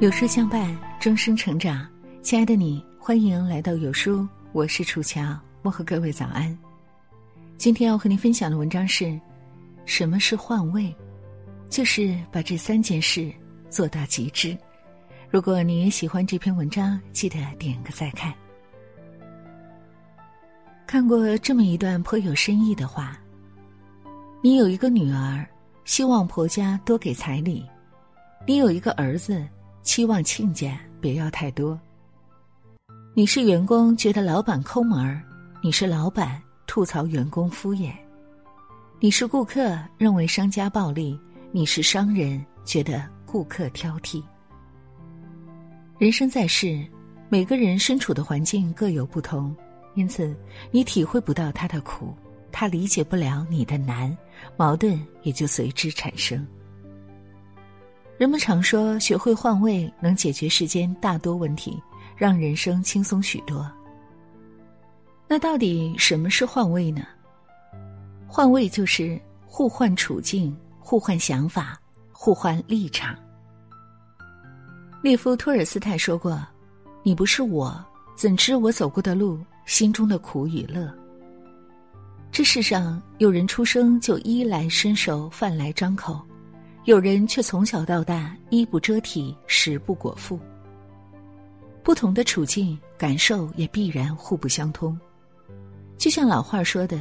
有书相伴，终生成长。亲爱的你，欢迎来到有书，我是楚乔，问候各位早安。今天要和您分享的文章是：什么是换位？就是把这三件事做到极致。如果你也喜欢这篇文章，记得点个再看。看过这么一段颇有深意的话：你有一个女儿，希望婆家多给彩礼；你有一个儿子。期望亲家别要太多。你是员工，觉得老板抠门儿；你是老板，吐槽员工敷衍；你是顾客，认为商家暴利；你是商人，觉得顾客挑剔。人生在世，每个人身处的环境各有不同，因此你体会不到他的苦，他理解不了你的难，矛盾也就随之产生。人们常说，学会换位能解决世间大多问题，让人生轻松许多。那到底什么是换位呢？换位就是互换处境、互换想法、互换立场。列夫·托尔斯泰说过：“你不是我，怎知我走过的路、心中的苦与乐？”这世上有人出生就衣来伸手、饭来张口。有人却从小到大衣不遮体，食不果腹。不同的处境感受也必然互不相通。就像老话说的：“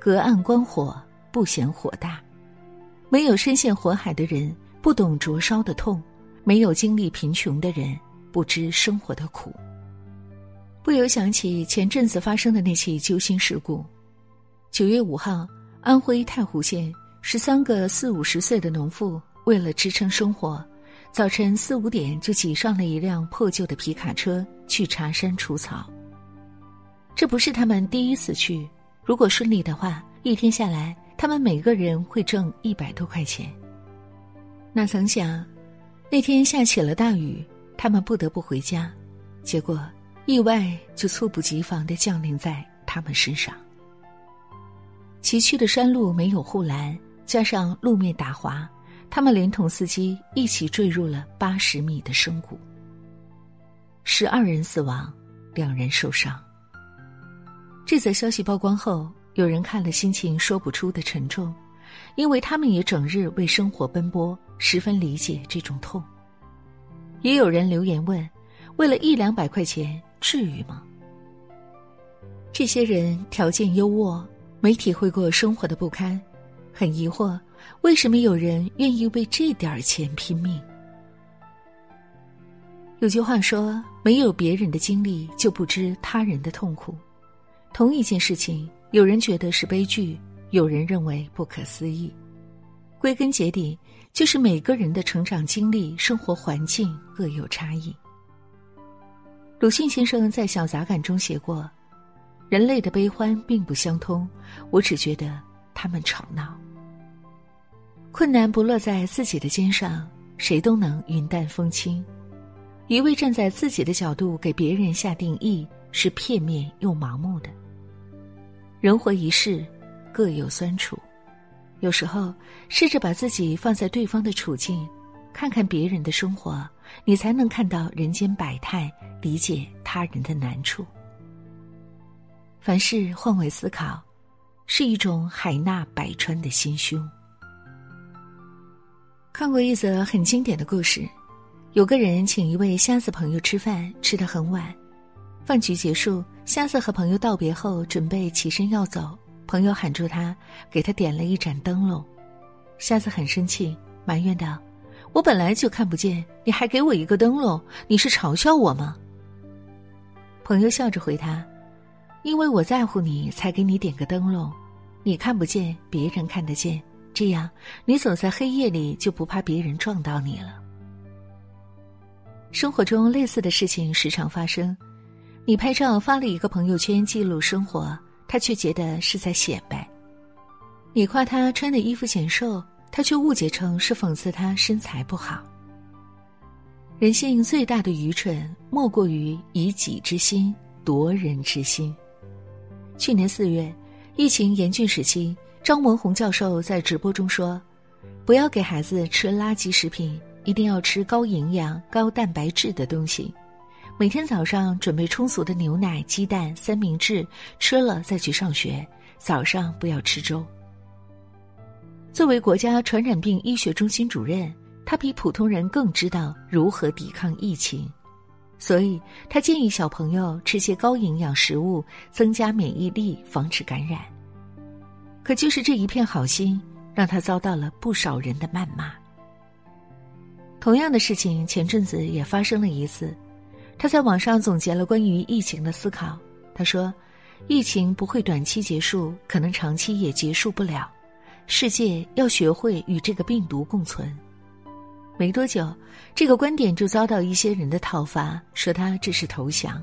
隔岸观火，不嫌火大。”没有深陷火海的人不懂灼烧的痛，没有经历贫穷的人不知生活的苦。不由想起前阵子发生的那起揪心事故。九月五号，安徽太湖县。十三个四五十岁的农妇为了支撑生活，早晨四五点就挤上了一辆破旧的皮卡车去茶山除草。这不是他们第一次去，如果顺利的话，一天下来他们每个人会挣一百多块钱。哪曾想，那天下起了大雨，他们不得不回家，结果意外就猝不及防的降临在他们身上。崎岖的山路没有护栏。加上路面打滑，他们连同司机一起坠入了八十米的深谷。十二人死亡，两人受伤。这则消息曝光后，有人看了心情说不出的沉重，因为他们也整日为生活奔波，十分理解这种痛。也有人留言问：为了一两百块钱，至于吗？这些人条件优渥，没体会过生活的不堪。很疑惑，为什么有人愿意为这点钱拼命？有句话说：“没有别人的经历，就不知他人的痛苦。”同一件事情，有人觉得是悲剧，有人认为不可思议。归根结底，就是每个人的成长经历、生活环境各有差异。鲁迅先生在《小杂感》中写过：“人类的悲欢并不相通，我只觉得他们吵闹。”困难不落在自己的肩上，谁都能云淡风轻。一味站在自己的角度给别人下定义，是片面又盲目的。人活一世，各有酸楚。有时候，试着把自己放在对方的处境，看看别人的生活，你才能看到人间百态，理解他人的难处。凡事换位思考，是一种海纳百川的心胸。看过一则很经典的故事，有个人请一位瞎子朋友吃饭，吃得很晚。饭局结束，瞎子和朋友道别后，准备起身要走，朋友喊住他，给他点了一盏灯笼。瞎子很生气，埋怨道：“我本来就看不见，你还给我一个灯笼，你是嘲笑我吗？”朋友笑着回他：“因为我在乎你，才给你点个灯笼，你看不见，别人看得见。”这样，你走在黑夜里就不怕别人撞到你了。生活中类似的事情时常发生，你拍照发了一个朋友圈记录生活，他却觉得是在显摆；你夸他穿的衣服显瘦，他却误解成是讽刺他身材不好。人性最大的愚蠢，莫过于以己之心夺人之心。去年四月，疫情严峻时期。张文宏教授在直播中说：“不要给孩子吃垃圾食品，一定要吃高营养、高蛋白质的东西。每天早上准备充足的牛奶、鸡蛋、三明治，吃了再去上学。早上不要吃粥。作为国家传染病医学中心主任，他比普通人更知道如何抵抗疫情，所以他建议小朋友吃些高营养食物，增加免疫力，防止感染。可就是这一片好心，让他遭到了不少人的谩骂。同样的事情前阵子也发生了一次。他在网上总结了关于疫情的思考。他说：“疫情不会短期结束，可能长期也结束不了。世界要学会与这个病毒共存。”没多久，这个观点就遭到一些人的讨伐，说他这是投降，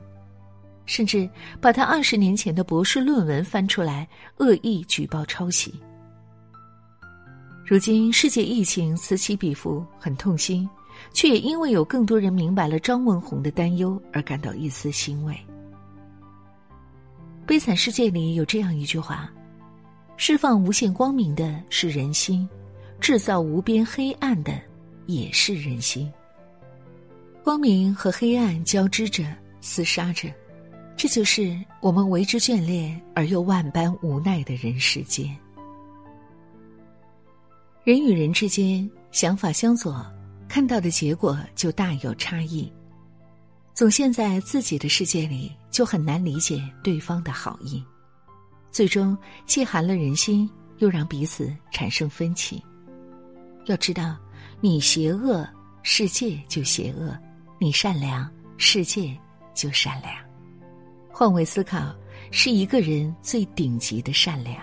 甚至把他二十年前的博士论文翻出来恶意举报抄袭。如今世界疫情此起彼伏，很痛心。却也因为有更多人明白了张文宏的担忧而感到一丝欣慰。悲惨世界里有这样一句话：“释放无限光明的是人心，制造无边黑暗的也是人心。光明和黑暗交织着，厮杀着，这就是我们为之眷恋而又万般无奈的人世间。人与人之间想法相左。”看到的结果就大有差异，总陷在自己的世界里，就很难理解对方的好意，最终既寒了人心，又让彼此产生分歧。要知道，你邪恶，世界就邪恶；你善良，世界就善良。换位思考是一个人最顶级的善良。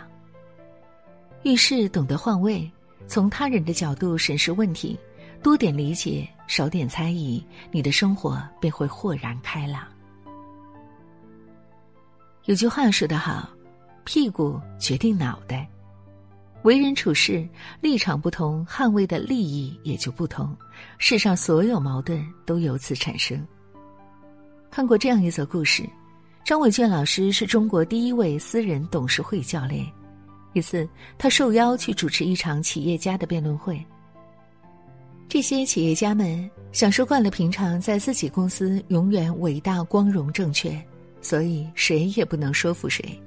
遇事懂得换位，从他人的角度审视问题。多点理解，少点猜疑，你的生活便会豁然开朗。有句话说得好：“屁股决定脑袋。”为人处事立场不同，捍卫的利益也就不同，世上所有矛盾都由此产生。看过这样一则故事：张伟娟老师是中国第一位私人董事会教练。一次，他受邀去主持一场企业家的辩论会。这些企业家们享受惯了平常在自己公司永远伟大、光荣、正确，所以谁也不能说服谁。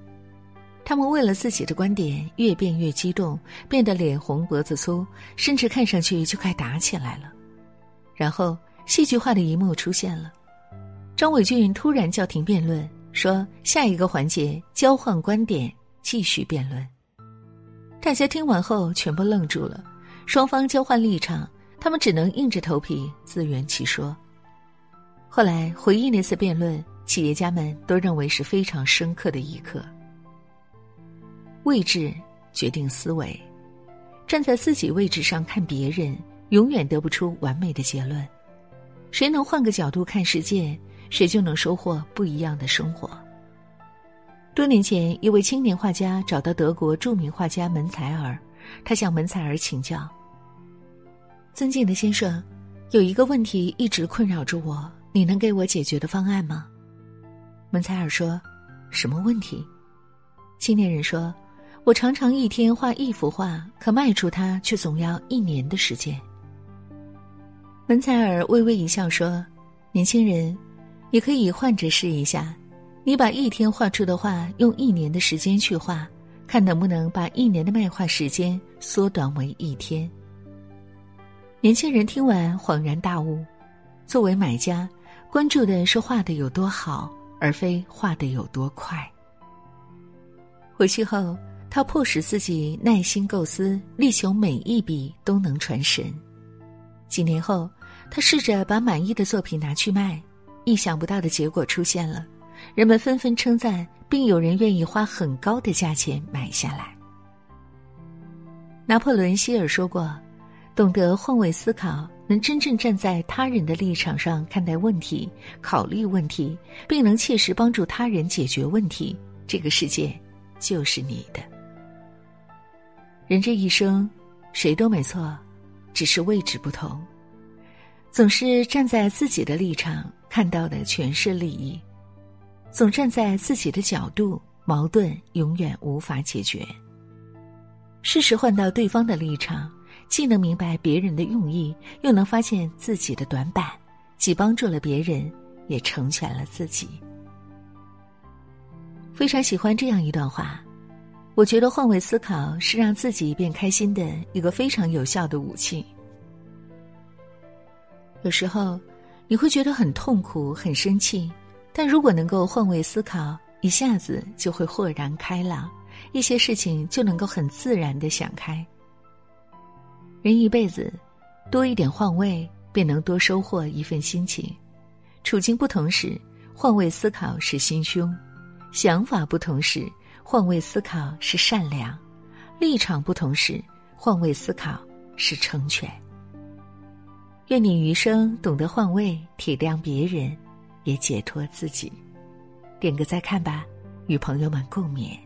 他们为了自己的观点越辩越激动，变得脸红脖子粗，甚至看上去就快打起来了。然后戏剧化的一幕出现了：张伟俊突然叫停辩论，说下一个环节交换观点，继续辩论。大家听完后全部愣住了，双方交换立场。他们只能硬着头皮自圆其说。后来回忆那次辩论，企业家们都认为是非常深刻的一课。位置决定思维，站在自己位置上看别人，永远得不出完美的结论。谁能换个角度看世界，谁就能收获不一样的生活。多年前，一位青年画家找到德国著名画家门采尔，他向门采尔请教。尊敬的先生，有一个问题一直困扰着我，你能给我解决的方案吗？门采尔说：“什么问题？”青年人说：“我常常一天画一幅画，可卖出它却总要一年的时间。”门采尔微微一笑说：“年轻人，你可以换着试一下，你把一天画出的画用一年的时间去画，看能不能把一年的卖画时间缩短为一天。”年轻人听完恍然大悟，作为买家，关注的是画的有多好，而非画的有多快。回去后，他迫使自己耐心构思，力求每一笔都能传神。几年后，他试着把满意的作品拿去卖，意想不到的结果出现了，人们纷纷称赞，并有人愿意花很高的价钱买下来。拿破仑·希尔说过。懂得换位思考，能真正站在他人的立场上看待问题、考虑问题，并能切实帮助他人解决问题，这个世界就是你的。人这一生，谁都没错，只是位置不同。总是站在自己的立场，看到的全是利益；总站在自己的角度，矛盾永远无法解决。适时换到对方的立场。既能明白别人的用意，又能发现自己的短板，既帮助了别人，也成全了自己。非常喜欢这样一段话，我觉得换位思考是让自己变开心的一个非常有效的武器。有时候，你会觉得很痛苦、很生气，但如果能够换位思考，一下子就会豁然开朗，一些事情就能够很自然的想开。人一辈子，多一点换位，便能多收获一份心情。处境不同时，换位思考是心胸；想法不同时，换位思考是善良；立场不同时，换位思考是成全。愿你余生懂得换位，体谅别人，也解脱自己。点个再看吧，与朋友们共勉。